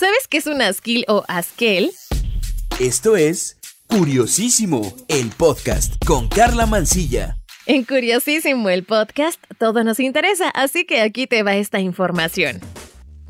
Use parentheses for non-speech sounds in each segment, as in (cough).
¿Sabes qué es un asquil o asquel? Esto es Curiosísimo, el podcast con Carla Mancilla. En Curiosísimo, el podcast, todo nos interesa, así que aquí te va esta información.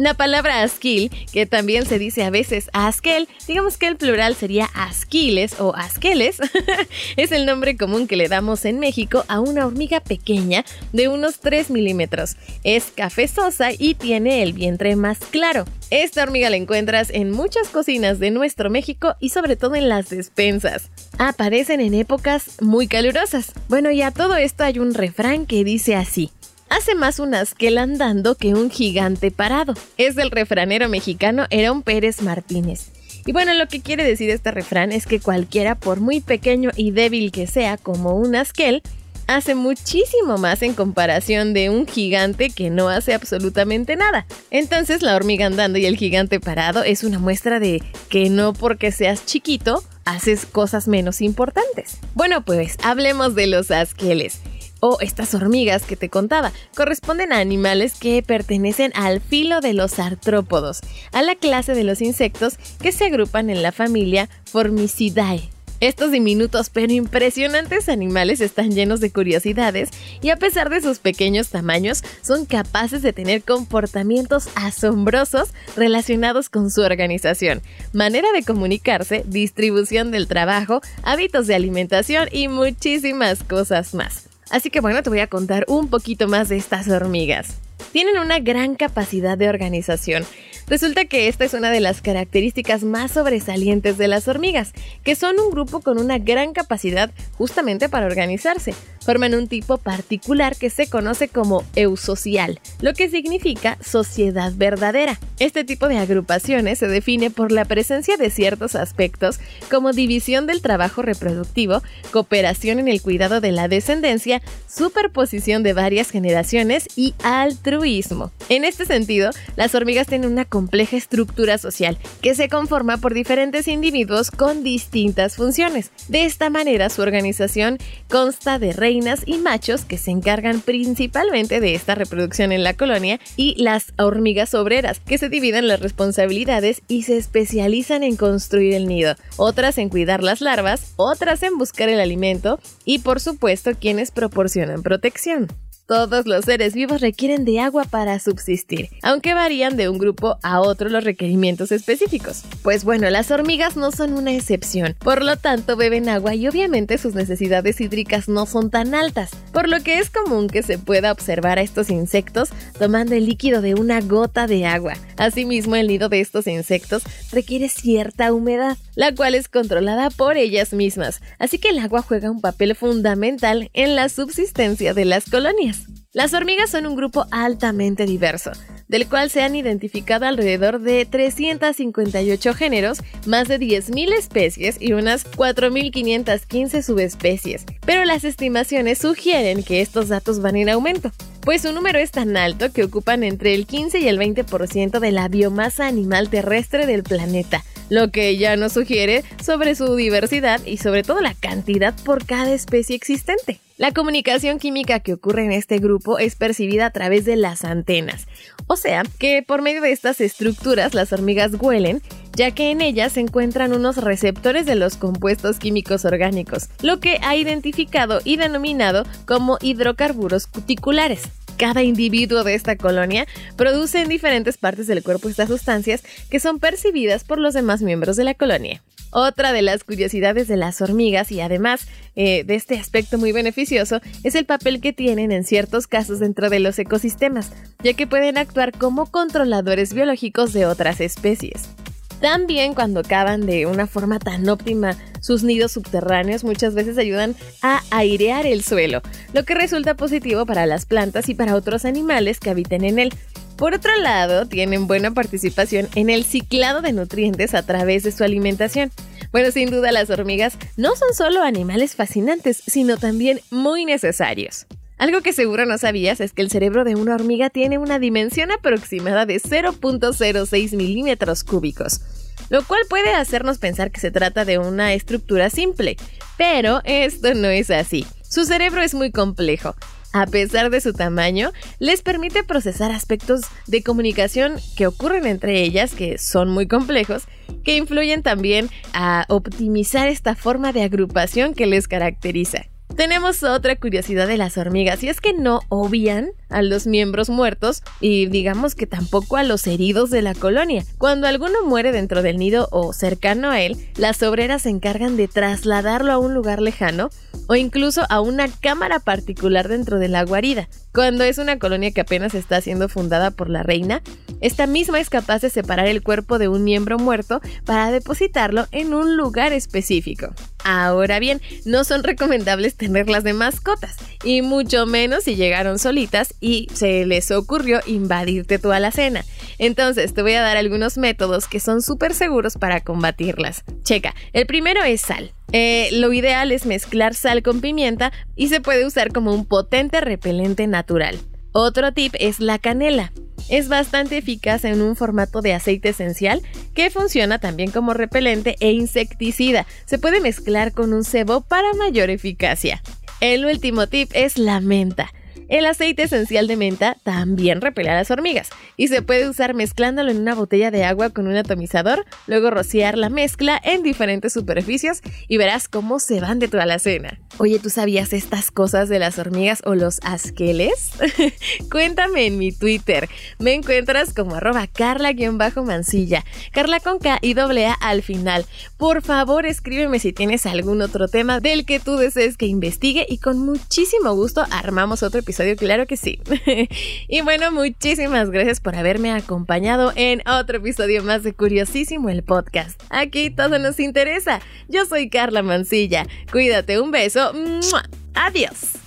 La palabra asquil, que también se dice a veces asquel, digamos que el plural sería asquiles o asqueles, (laughs) es el nombre común que le damos en México a una hormiga pequeña de unos 3 milímetros. Es cafezosa y tiene el vientre más claro. Esta hormiga la encuentras en muchas cocinas de nuestro México y sobre todo en las despensas. Aparecen en épocas muy calurosas. Bueno, y a todo esto hay un refrán que dice así. Hace más un asquel andando que un gigante parado. Es del refranero mexicano Herón Pérez Martínez. Y bueno, lo que quiere decir este refrán es que cualquiera, por muy pequeño y débil que sea como un asquel, hace muchísimo más en comparación de un gigante que no hace absolutamente nada. Entonces la hormiga andando y el gigante parado es una muestra de que no porque seas chiquito haces cosas menos importantes. Bueno, pues hablemos de los asqueles o estas hormigas que te contaba, corresponden a animales que pertenecen al filo de los artrópodos, a la clase de los insectos que se agrupan en la familia Formicidae. Estos diminutos pero impresionantes animales están llenos de curiosidades y a pesar de sus pequeños tamaños son capaces de tener comportamientos asombrosos relacionados con su organización, manera de comunicarse, distribución del trabajo, hábitos de alimentación y muchísimas cosas más. Así que bueno, te voy a contar un poquito más de estas hormigas. Tienen una gran capacidad de organización. Resulta que esta es una de las características más sobresalientes de las hormigas, que son un grupo con una gran capacidad justamente para organizarse. Forman un tipo particular que se conoce como eusocial, lo que significa sociedad verdadera. Este tipo de agrupaciones se define por la presencia de ciertos aspectos como división del trabajo reproductivo, cooperación en el cuidado de la descendencia, superposición de varias generaciones y altruismo. En este sentido, las hormigas tienen una compleja estructura social que se conforma por diferentes individuos con distintas funciones. De esta manera, su organización consta de reinas y machos que se encargan principalmente de esta reproducción en la colonia y las hormigas obreras que se dividen las responsabilidades y se especializan en construir el nido, otras en cuidar las larvas, otras en buscar el alimento y por supuesto quienes proporcionan protección. Todos los seres vivos requieren de agua para subsistir, aunque varían de un grupo a otro los requerimientos específicos. Pues bueno, las hormigas no son una excepción, por lo tanto beben agua y obviamente sus necesidades hídricas no son tan altas, por lo que es común que se pueda observar a estos insectos tomando el líquido de una gota de agua. Asimismo, el nido de estos insectos requiere cierta humedad, la cual es controlada por ellas mismas, así que el agua juega un papel fundamental en la subsistencia de las colonias. Las hormigas son un grupo altamente diverso, del cual se han identificado alrededor de 358 géneros, más de 10.000 especies y unas 4.515 subespecies, pero las estimaciones sugieren que estos datos van en aumento, pues su número es tan alto que ocupan entre el 15 y el 20% de la biomasa animal terrestre del planeta, lo que ya nos sugiere sobre su diversidad y sobre todo la cantidad por cada especie existente. La comunicación química que ocurre en este grupo es percibida a través de las antenas, o sea que por medio de estas estructuras las hormigas huelen, ya que en ellas se encuentran unos receptores de los compuestos químicos orgánicos, lo que ha identificado y denominado como hidrocarburos cuticulares. Cada individuo de esta colonia produce en diferentes partes del cuerpo estas sustancias que son percibidas por los demás miembros de la colonia. Otra de las curiosidades de las hormigas y además eh, de este aspecto muy beneficioso es el papel que tienen en ciertos casos dentro de los ecosistemas, ya que pueden actuar como controladores biológicos de otras especies. También cuando cavan de una forma tan óptima sus nidos subterráneos muchas veces ayudan a airear el suelo, lo que resulta positivo para las plantas y para otros animales que habiten en él. Por otro lado, tienen buena participación en el ciclado de nutrientes a través de su alimentación. Bueno, sin duda las hormigas no son solo animales fascinantes, sino también muy necesarios. Algo que seguro no sabías es que el cerebro de una hormiga tiene una dimensión aproximada de 0.06 milímetros cúbicos, lo cual puede hacernos pensar que se trata de una estructura simple, pero esto no es así. Su cerebro es muy complejo a pesar de su tamaño, les permite procesar aspectos de comunicación que ocurren entre ellas, que son muy complejos, que influyen también a optimizar esta forma de agrupación que les caracteriza. Tenemos otra curiosidad de las hormigas y es que no obvian a los miembros muertos y digamos que tampoco a los heridos de la colonia. Cuando alguno muere dentro del nido o cercano a él, las obreras se encargan de trasladarlo a un lugar lejano o incluso a una cámara particular dentro de la guarida. Cuando es una colonia que apenas está siendo fundada por la reina, esta misma es capaz de separar el cuerpo de un miembro muerto para depositarlo en un lugar específico. Ahora bien, no son recomendables tenerlas de mascotas, y mucho menos si llegaron solitas y se les ocurrió invadirte tu alacena. Entonces te voy a dar algunos métodos que son súper seguros para combatirlas. Checa, el primero es sal. Eh, lo ideal es mezclar sal con pimienta y se puede usar como un potente repelente natural. Otro tip es la canela. Es bastante eficaz en un formato de aceite esencial que funciona también como repelente e insecticida. Se puede mezclar con un cebo para mayor eficacia. El último tip es la menta. El aceite esencial de menta también repele a las hormigas y se puede usar mezclándolo en una botella de agua con un atomizador, luego rociar la mezcla en diferentes superficies y verás cómo se van de tu alacena. Oye, ¿tú sabías estas cosas de las hormigas o los asqueles? (laughs) Cuéntame en mi Twitter. Me encuentras como arroba carla-mansilla, carla con K y doble A al final. Por favor, escríbeme si tienes algún otro tema del que tú desees que investigue y con muchísimo gusto armamos otro episodio claro que sí. (laughs) y bueno, muchísimas gracias por haberme acompañado en otro episodio más de Curiosísimo el podcast. Aquí todo nos interesa. Yo soy Carla Mancilla. Cuídate, un beso. Adiós.